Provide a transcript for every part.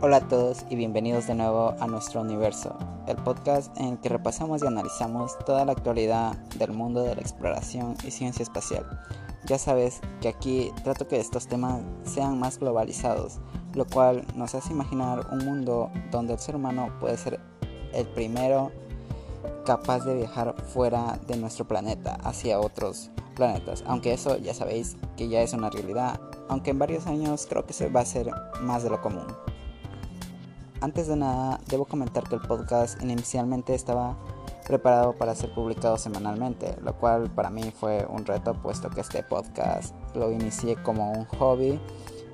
Hola a todos y bienvenidos de nuevo a nuestro universo, el podcast en el que repasamos y analizamos toda la actualidad del mundo de la exploración y ciencia espacial. Ya sabes que aquí trato que estos temas sean más globalizados, lo cual nos hace imaginar un mundo donde el ser humano puede ser el primero capaz de viajar fuera de nuestro planeta hacia otros planetas, aunque eso ya sabéis que ya es una realidad, aunque en varios años creo que se va a hacer más de lo común. Antes de nada, debo comentar que el podcast inicialmente estaba preparado para ser publicado semanalmente, lo cual para mí fue un reto puesto que este podcast lo inicié como un hobby,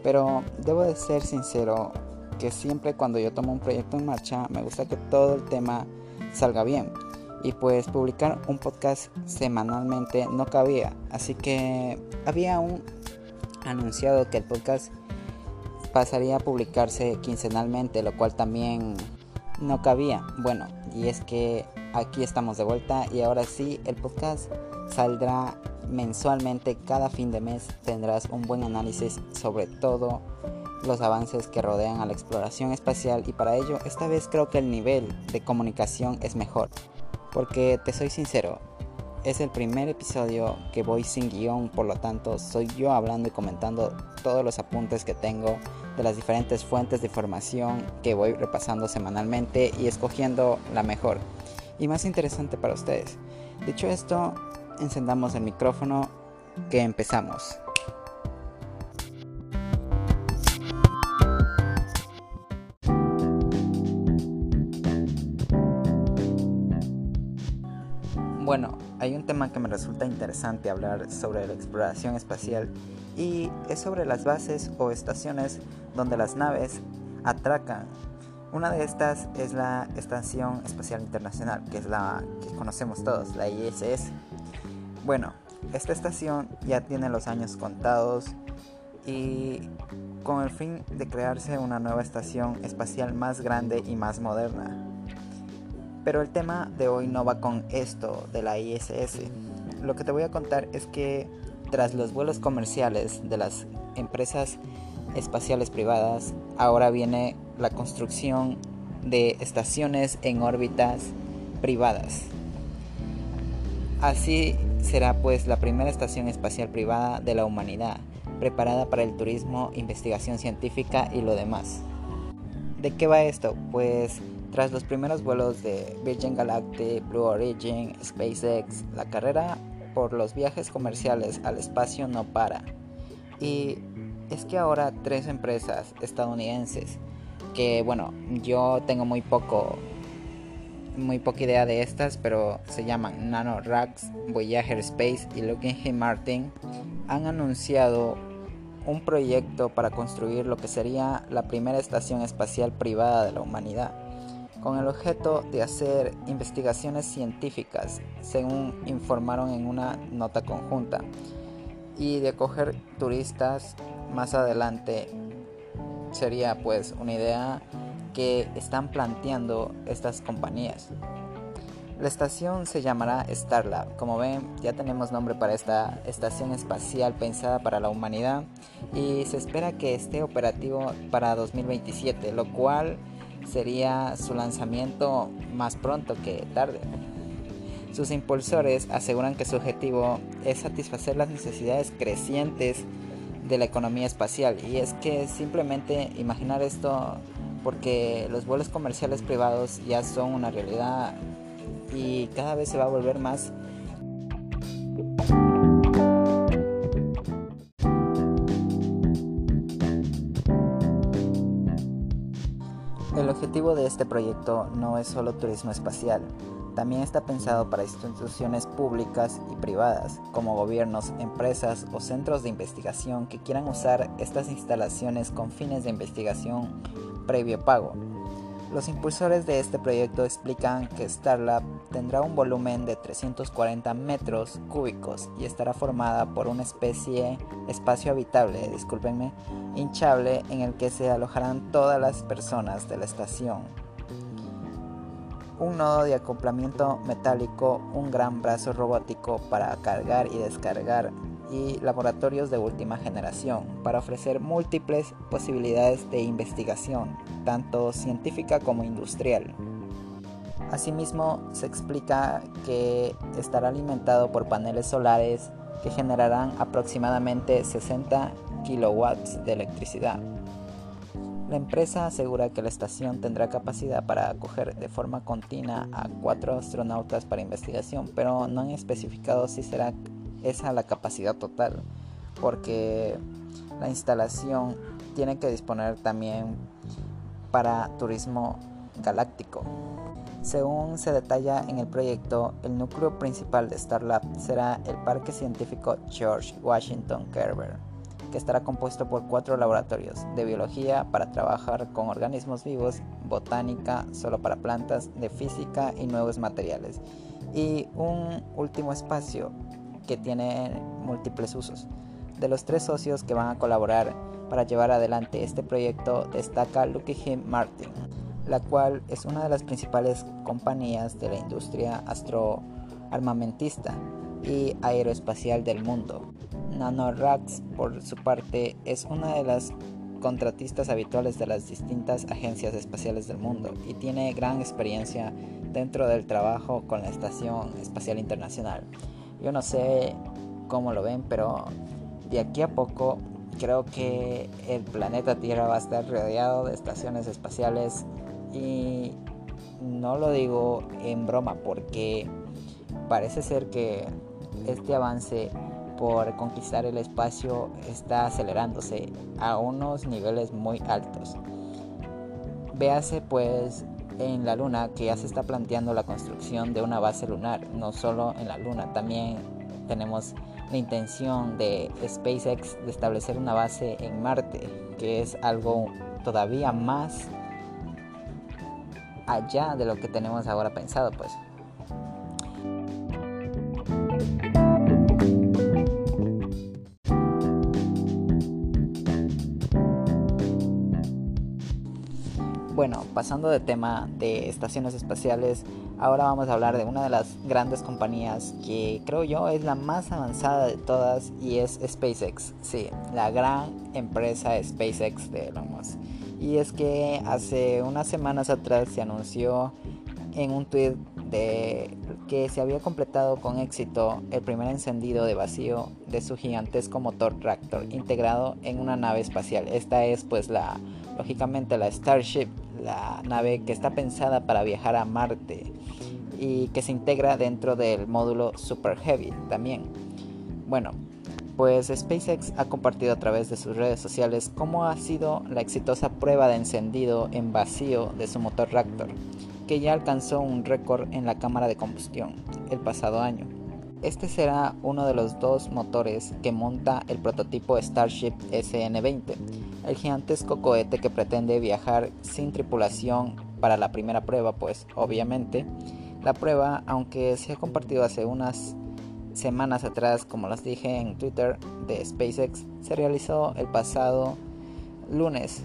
pero debo de ser sincero que siempre cuando yo tomo un proyecto en marcha me gusta que todo el tema salga bien. Y pues publicar un podcast semanalmente no cabía, así que había un anunciado que el podcast pasaría a publicarse quincenalmente, lo cual también no cabía. Bueno, y es que aquí estamos de vuelta y ahora sí, el podcast saldrá mensualmente cada fin de mes. Tendrás un buen análisis sobre todo los avances que rodean a la exploración espacial y para ello esta vez creo que el nivel de comunicación es mejor. Porque te soy sincero, es el primer episodio que voy sin guion, por lo tanto soy yo hablando y comentando todos los apuntes que tengo de las diferentes fuentes de información que voy repasando semanalmente y escogiendo la mejor y más interesante para ustedes. Dicho esto, encendamos el micrófono que empezamos. Tema que me resulta interesante hablar sobre la exploración espacial y es sobre las bases o estaciones donde las naves atracan. Una de estas es la Estación Espacial Internacional, que es la que conocemos todos, la ISS. Bueno, esta estación ya tiene los años contados y con el fin de crearse una nueva estación espacial más grande y más moderna. Pero el tema de hoy no va con esto de la ISS. Lo que te voy a contar es que tras los vuelos comerciales de las empresas espaciales privadas, ahora viene la construcción de estaciones en órbitas privadas. Así será pues la primera estación espacial privada de la humanidad, preparada para el turismo, investigación científica y lo demás. ¿De qué va esto? Pues tras los primeros vuelos de Virgin Galactic, Blue Origin, SpaceX, la carrera por los viajes comerciales al espacio no para. Y es que ahora tres empresas estadounidenses, que bueno, yo tengo muy poco muy poca idea de estas, pero se llaman NanoRacks, Voyager Space y Lockheed Martin, han anunciado un proyecto para construir lo que sería la primera estación espacial privada de la humanidad con el objeto de hacer investigaciones científicas, según informaron en una nota conjunta, y de acoger turistas más adelante. Sería pues una idea que están planteando estas compañías. La estación se llamará Starlab. Como ven, ya tenemos nombre para esta estación espacial pensada para la humanidad y se espera que esté operativo para 2027, lo cual sería su lanzamiento más pronto que tarde. Sus impulsores aseguran que su objetivo es satisfacer las necesidades crecientes de la economía espacial y es que simplemente imaginar esto porque los vuelos comerciales privados ya son una realidad y cada vez se va a volver más objetivo de este proyecto no es solo turismo espacial, también está pensado para instituciones públicas y privadas, como gobiernos, empresas o centros de investigación que quieran usar estas instalaciones con fines de investigación previo pago. Los impulsores de este proyecto explican que Starlab tendrá un volumen de 340 metros cúbicos y estará formada por una especie espacio habitable, discúlpenme, hinchable en el que se alojarán todas las personas de la estación. Un nodo de acoplamiento metálico, un gran brazo robótico para cargar y descargar y laboratorios de última generación para ofrecer múltiples posibilidades de investigación, tanto científica como industrial. Asimismo, se explica que estará alimentado por paneles solares que generarán aproximadamente 60 kilowatts de electricidad. La empresa asegura que la estación tendrá capacidad para acoger de forma continua a cuatro astronautas para investigación, pero no han especificado si será esa la capacidad total, porque la instalación tiene que disponer también para turismo galáctico. Según se detalla en el proyecto, el núcleo principal de Starlab será el Parque Científico George Washington Carver, que estará compuesto por cuatro laboratorios de biología para trabajar con organismos vivos, botánica solo para plantas, de física y nuevos materiales, y un último espacio que tiene múltiples usos. De los tres socios que van a colaborar para llevar adelante este proyecto destaca Lockheed Martin, la cual es una de las principales compañías de la industria astroarmamentista y aeroespacial del mundo. NanoRax, por su parte, es una de las contratistas habituales de las distintas agencias espaciales del mundo y tiene gran experiencia dentro del trabajo con la Estación Espacial Internacional. Yo no sé cómo lo ven, pero de aquí a poco creo que el planeta Tierra va a estar rodeado de estaciones espaciales y no lo digo en broma porque parece ser que este avance por conquistar el espacio está acelerándose a unos niveles muy altos. Véase pues en la Luna que ya se está planteando la construcción de una base lunar, no solo en la Luna, también tenemos la intención de SpaceX de establecer una base en Marte, que es algo todavía más allá de lo que tenemos ahora pensado, pues. Bueno, pasando de tema de estaciones espaciales, ahora vamos a hablar de una de las grandes compañías que creo yo es la más avanzada de todas y es SpaceX. Sí, la gran empresa SpaceX de Elon Musk. Y es que hace unas semanas atrás se anunció en un tweet de que se había completado con éxito el primer encendido de vacío de su gigantesco motor Raptor integrado en una nave espacial. Esta es pues la lógicamente la Starship, la nave que está pensada para viajar a Marte y que se integra dentro del módulo Super Heavy también. Bueno, pues SpaceX ha compartido a través de sus redes sociales cómo ha sido la exitosa prueba de encendido en vacío de su motor Raptor, que ya alcanzó un récord en la cámara de combustión el pasado año. Este será uno de los dos motores que monta el prototipo Starship SN-20, el gigantesco cohete que pretende viajar sin tripulación para la primera prueba, pues obviamente la prueba, aunque se ha compartido hace unas semanas atrás, como las dije en Twitter de SpaceX, se realizó el pasado lunes.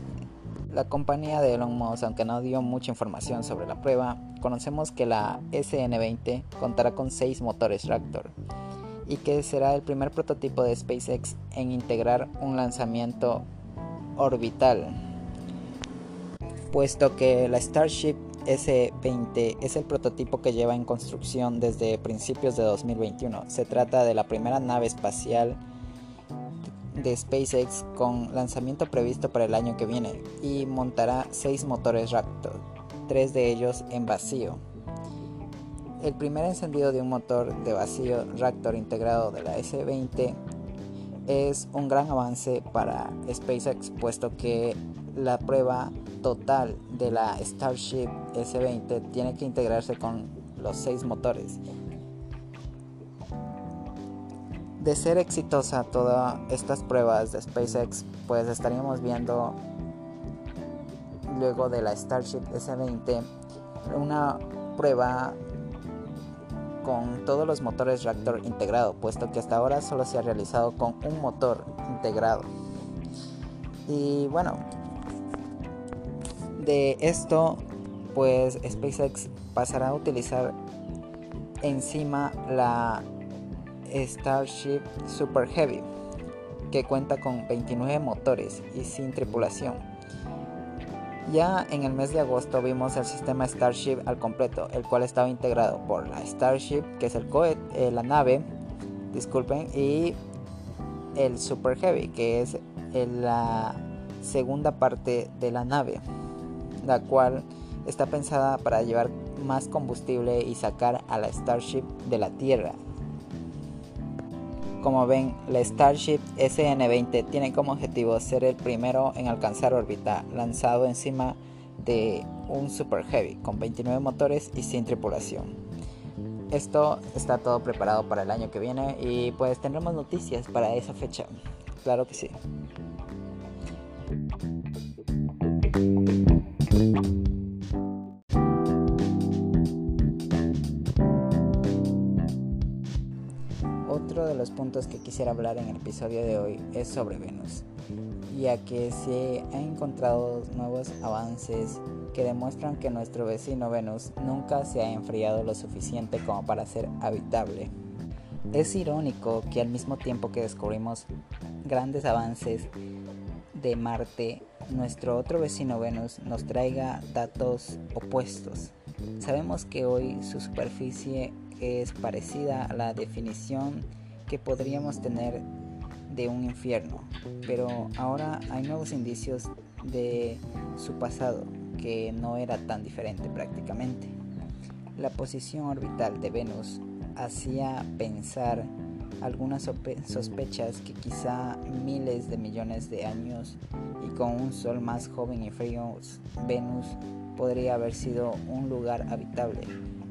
La compañía de Elon Musk, aunque no dio mucha información sobre la prueba, conocemos que la SN20 contará con 6 motores Raptor y que será el primer prototipo de SpaceX en integrar un lanzamiento orbital, puesto que la Starship S-20 es el prototipo que lleva en construcción desde principios de 2021. Se trata de la primera nave espacial de SpaceX con lanzamiento previsto para el año que viene y montará seis motores Raptor, tres de ellos en vacío. El primer encendido de un motor de vacío Raptor integrado de la S-20 es un gran avance para SpaceX puesto que la prueba total de la Starship S20 tiene que integrarse con los seis motores. De ser exitosa todas estas pruebas de SpaceX, pues estaríamos viendo luego de la Starship S20 una prueba con todos los motores Raptor integrado, puesto que hasta ahora solo se ha realizado con un motor integrado. Y bueno, de esto, pues SpaceX pasará a utilizar encima la Starship Super Heavy, que cuenta con 29 motores y sin tripulación. Ya en el mes de agosto vimos el sistema Starship al completo, el cual estaba integrado por la Starship, que es el cohete, eh, la nave, disculpen, y el Super Heavy, que es la segunda parte de la nave, la cual está pensada para llevar más combustible y sacar a la Starship de la Tierra. Como ven, la Starship SN-20 tiene como objetivo ser el primero en alcanzar órbita lanzado encima de un Super Heavy con 29 motores y sin tripulación. Esto está todo preparado para el año que viene y pues tendremos noticias para esa fecha. Claro que sí. Puntos que quisiera hablar en el episodio de hoy es sobre Venus, ya que se han encontrado nuevos avances que demuestran que nuestro vecino Venus nunca se ha enfriado lo suficiente como para ser habitable. Es irónico que al mismo tiempo que descubrimos grandes avances de Marte, nuestro otro vecino Venus nos traiga datos opuestos. Sabemos que hoy su superficie es parecida a la definición que podríamos tener de un infierno, pero ahora hay nuevos indicios de su pasado que no era tan diferente prácticamente. La posición orbital de Venus hacía pensar algunas sospechas que quizá miles de millones de años y con un sol más joven y frío, Venus podría haber sido un lugar habitable.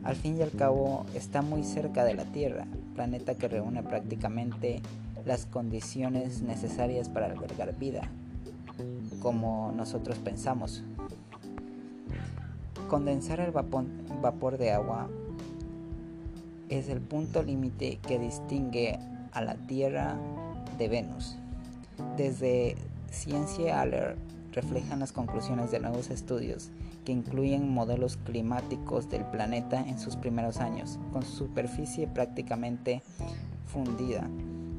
Al fin y al cabo está muy cerca de la Tierra, planeta que reúne prácticamente las condiciones necesarias para albergar vida, como nosotros pensamos. Condensar el vapor de agua es el punto límite que distingue a la Tierra de Venus. Desde Ciencia Alert reflejan las conclusiones de nuevos estudios que incluyen modelos climáticos del planeta en sus primeros años, con superficie prácticamente fundida,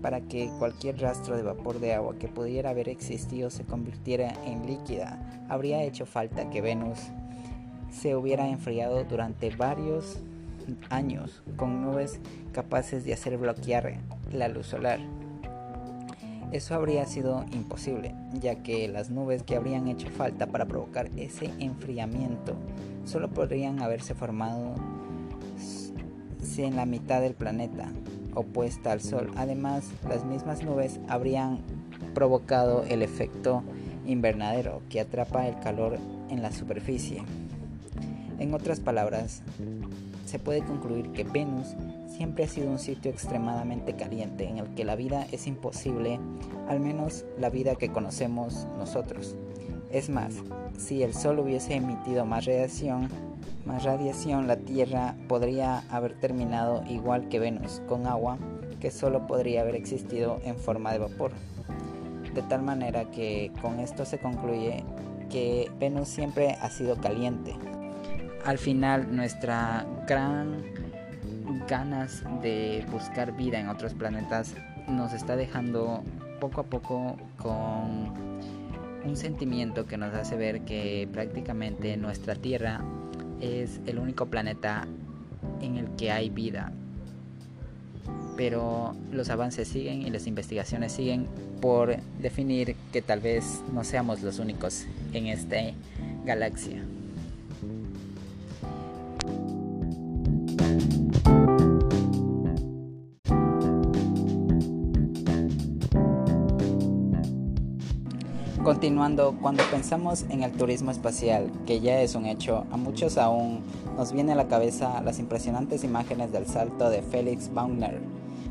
para que cualquier rastro de vapor de agua que pudiera haber existido se convirtiera en líquida, habría hecho falta que Venus se hubiera enfriado durante varios años con nubes capaces de hacer bloquear la luz solar. Eso habría sido imposible, ya que las nubes que habrían hecho falta para provocar ese enfriamiento solo podrían haberse formado si en la mitad del planeta, opuesta al Sol. Además, las mismas nubes habrían provocado el efecto invernadero que atrapa el calor en la superficie. En otras palabras, se puede concluir que Venus siempre ha sido un sitio extremadamente caliente en el que la vida es imposible, al menos la vida que conocemos nosotros. Es más, si el Sol hubiese emitido más radiación, más radiación, la Tierra podría haber terminado igual que Venus, con agua que solo podría haber existido en forma de vapor. De tal manera que con esto se concluye que Venus siempre ha sido caliente, al final nuestra gran ganas de buscar vida en otros planetas nos está dejando poco a poco con un sentimiento que nos hace ver que prácticamente nuestra Tierra es el único planeta en el que hay vida. Pero los avances siguen y las investigaciones siguen por definir que tal vez no seamos los únicos en esta galaxia. Continuando, cuando pensamos en el turismo espacial, que ya es un hecho, a muchos aún nos viene a la cabeza las impresionantes imágenes del salto de Felix Baumner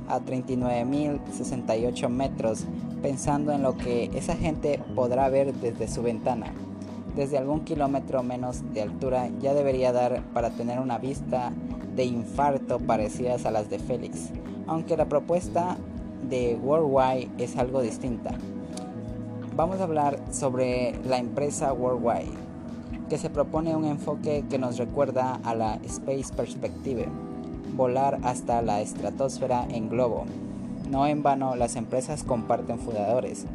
a 39.068 metros, pensando en lo que esa gente podrá ver desde su ventana. Desde algún kilómetro menos de altura ya debería dar para tener una vista de infarto parecidas a las de Félix, aunque la propuesta de Worldwide es algo distinta vamos a hablar sobre la empresa Worldwide, que se propone un enfoque que nos recuerda a la Space Perspective, volar hasta la estratosfera en globo. No en vano, las empresas comparten fundadores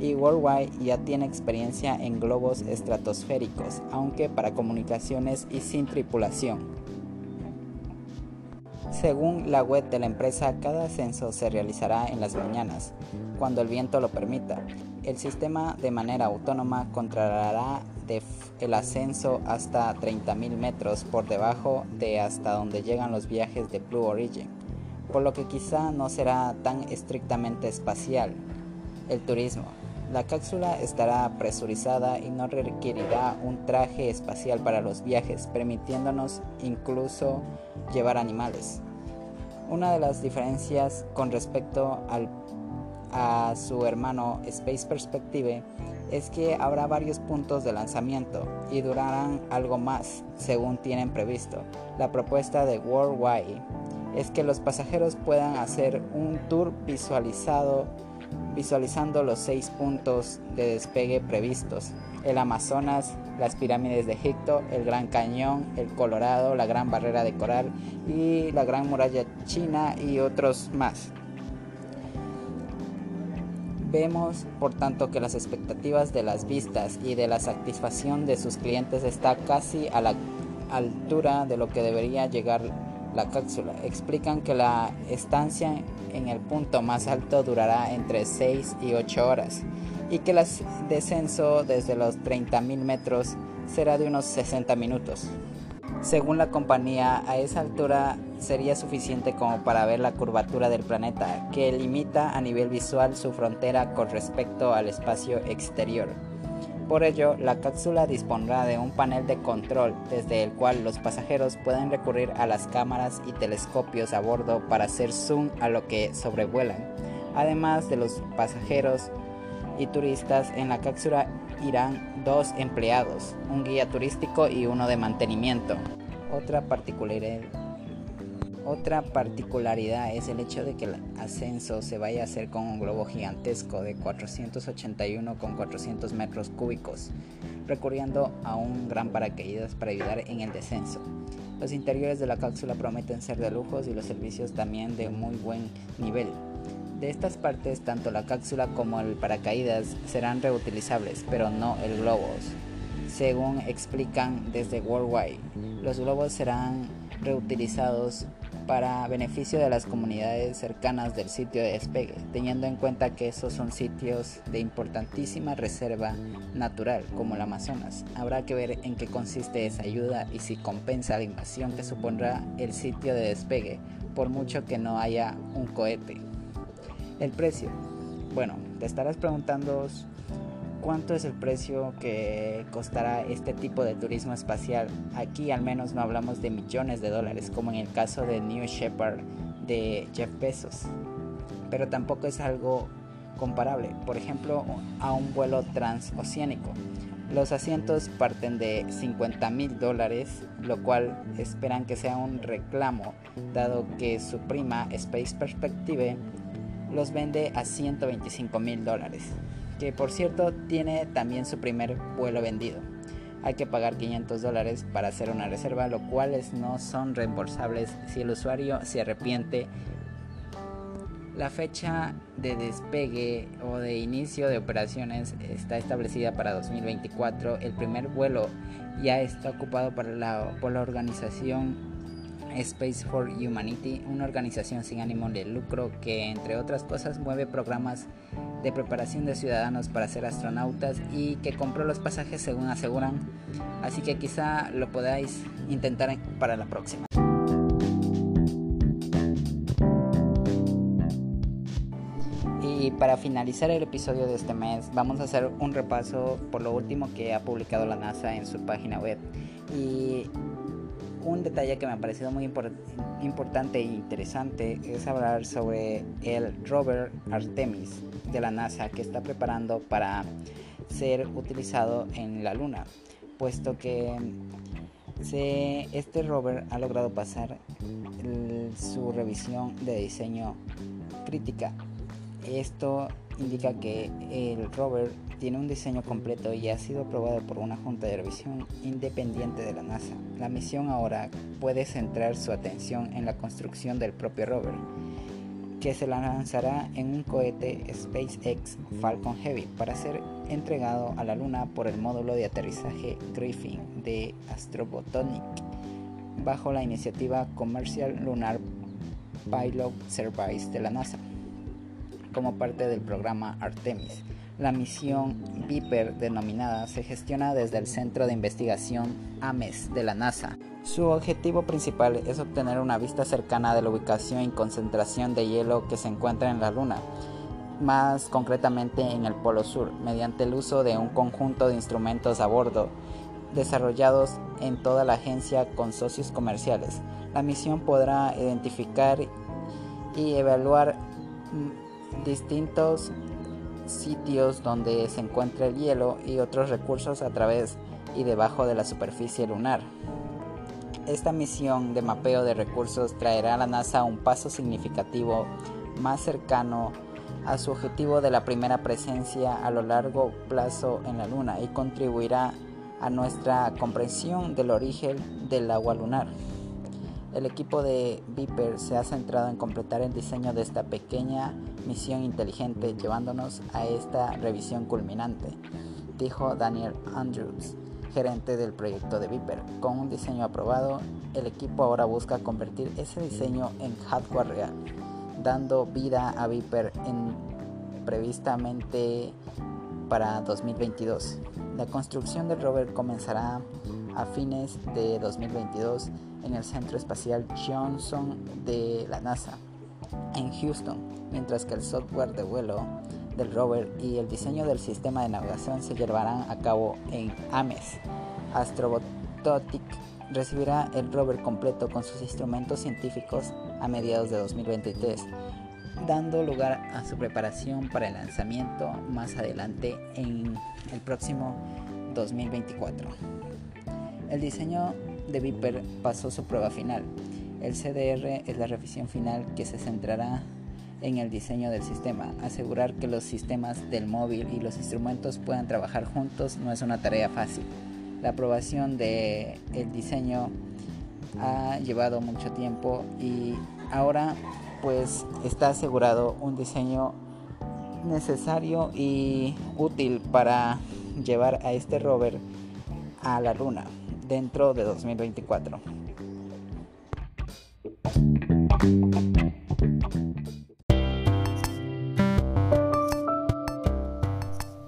y Worldwide ya tiene experiencia en globos estratosféricos, aunque para comunicaciones y sin tripulación. Según la web de la empresa, cada ascenso se realizará en las mañanas, cuando el viento lo permita. El sistema de manera autónoma controlará el ascenso hasta 30.000 metros por debajo de hasta donde llegan los viajes de Blue Origin, por lo que quizá no será tan estrictamente espacial. El turismo. La cápsula estará presurizada y no requerirá un traje espacial para los viajes, permitiéndonos incluso llevar animales. Una de las diferencias con respecto al, a su hermano Space Perspective es que habrá varios puntos de lanzamiento y durarán algo más, según tienen previsto. La propuesta de Worldwide es que los pasajeros puedan hacer un tour visualizado visualizando los seis puntos de despegue previstos, el Amazonas, las pirámides de Egipto, el Gran Cañón, el Colorado, la Gran Barrera de Coral y la Gran Muralla China y otros más. Vemos, por tanto, que las expectativas de las vistas y de la satisfacción de sus clientes está casi a la altura de lo que debería llegar la cápsula. Explican que la estancia en el punto más alto durará entre 6 y 8 horas y que el descenso desde los 30.000 metros será de unos 60 minutos. Según la compañía, a esa altura sería suficiente como para ver la curvatura del planeta, que limita a nivel visual su frontera con respecto al espacio exterior. Por ello, la cápsula dispondrá de un panel de control desde el cual los pasajeros pueden recurrir a las cámaras y telescopios a bordo para hacer zoom a lo que sobrevuelan. Además de los pasajeros y turistas, en la cápsula irán dos empleados, un guía turístico y uno de mantenimiento. Otra particularidad otra particularidad es el hecho de que el ascenso se vaya a hacer con un globo gigantesco de 481 con 400 metros cúbicos, recurriendo a un gran paracaídas para ayudar en el descenso. Los interiores de la cápsula prometen ser de lujos y los servicios también de muy buen nivel. De estas partes, tanto la cápsula como el paracaídas serán reutilizables, pero no el globo. Según explican desde Worldwide, los globos serán reutilizados para beneficio de las comunidades cercanas del sitio de despegue, teniendo en cuenta que esos son sitios de importantísima reserva natural como el Amazonas. Habrá que ver en qué consiste esa ayuda y si compensa la invasión que supondrá el sitio de despegue, por mucho que no haya un cohete. El precio. Bueno, te estarás preguntando cuánto es el precio que costará este tipo de turismo espacial. Aquí al menos no hablamos de millones de dólares como en el caso de New Shepard de Jeff Bezos. Pero tampoco es algo comparable, por ejemplo, a un vuelo transoceánico. Los asientos parten de 50 mil dólares, lo cual esperan que sea un reclamo, dado que su prima Space Perspective los vende a 125 mil dólares que por cierto tiene también su primer vuelo vendido. Hay que pagar 500 dólares para hacer una reserva, lo cuales no son reembolsables si el usuario se arrepiente. La fecha de despegue o de inicio de operaciones está establecida para 2024. El primer vuelo ya está ocupado por la, por la organización Space for Humanity, una organización sin ánimo de lucro que, entre otras cosas, mueve programas de preparación de ciudadanos para ser astronautas y que compró los pasajes según aseguran. Así que quizá lo podáis intentar para la próxima. Y para finalizar el episodio de este mes, vamos a hacer un repaso por lo último que ha publicado la NASA en su página web. Y un detalle que me ha parecido muy importante e interesante es hablar sobre el rover Artemis de la NASA que está preparando para ser utilizado en la Luna, puesto que este rover ha logrado pasar su revisión de diseño crítica. Esto indica que el rover tiene un diseño completo y ha sido aprobado por una junta de revisión independiente de la NASA. La misión ahora puede centrar su atención en la construcción del propio rover, que se lanzará en un cohete SpaceX Falcon Heavy para ser entregado a la Luna por el módulo de aterrizaje Griffin de Astrobotonic bajo la iniciativa Commercial Lunar Pilot Service de la NASA como parte del programa Artemis. La misión Viper denominada se gestiona desde el Centro de Investigación AMES de la NASA. Su objetivo principal es obtener una vista cercana de la ubicación y concentración de hielo que se encuentra en la Luna, más concretamente en el Polo Sur, mediante el uso de un conjunto de instrumentos a bordo desarrollados en toda la agencia con socios comerciales. La misión podrá identificar y evaluar distintos sitios donde se encuentra el hielo y otros recursos a través y debajo de la superficie lunar. Esta misión de mapeo de recursos traerá a la NASA un paso significativo más cercano a su objetivo de la primera presencia a lo largo plazo en la Luna y contribuirá a nuestra comprensión del origen del agua lunar. El equipo de Viper se ha centrado en completar el diseño de esta pequeña misión inteligente llevándonos a esta revisión culminante, dijo Daniel Andrews, gerente del proyecto de Viper. Con un diseño aprobado, el equipo ahora busca convertir ese diseño en hardware real, dando vida a Viper en previstamente para 2022. La construcción del rover comenzará a fines de 2022 en el Centro Espacial Johnson de la NASA en Houston, mientras que el software de vuelo del rover y el diseño del sistema de navegación se llevarán a cabo en Ames. Astrobotic recibirá el rover completo con sus instrumentos científicos a mediados de 2023, dando lugar a su preparación para el lanzamiento más adelante en el próximo 2024. El diseño de Viper pasó su prueba final. El CDR es la revisión final que se centrará en el diseño del sistema. Asegurar que los sistemas del móvil y los instrumentos puedan trabajar juntos no es una tarea fácil. La aprobación del el diseño ha llevado mucho tiempo y ahora pues está asegurado un diseño necesario y útil para llevar a este rover a la luna dentro de 2024.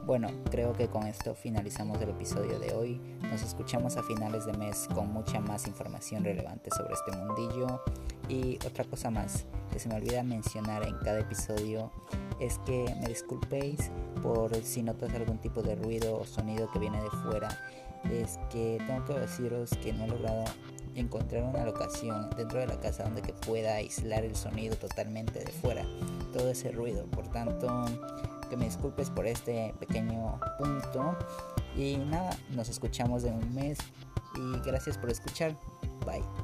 Bueno, creo que con esto finalizamos el episodio de hoy. Nos escuchamos a finales de mes con mucha más información relevante sobre este mundillo. Y otra cosa más que se me olvida mencionar en cada episodio es que me disculpéis por si notas algún tipo de ruido o sonido que viene de fuera es que tengo que deciros que no he logrado encontrar una locación dentro de la casa donde que pueda aislar el sonido totalmente de fuera, todo ese ruido. Por tanto, que me disculpes por este pequeño punto. Y nada, nos escuchamos en un mes y gracias por escuchar. Bye.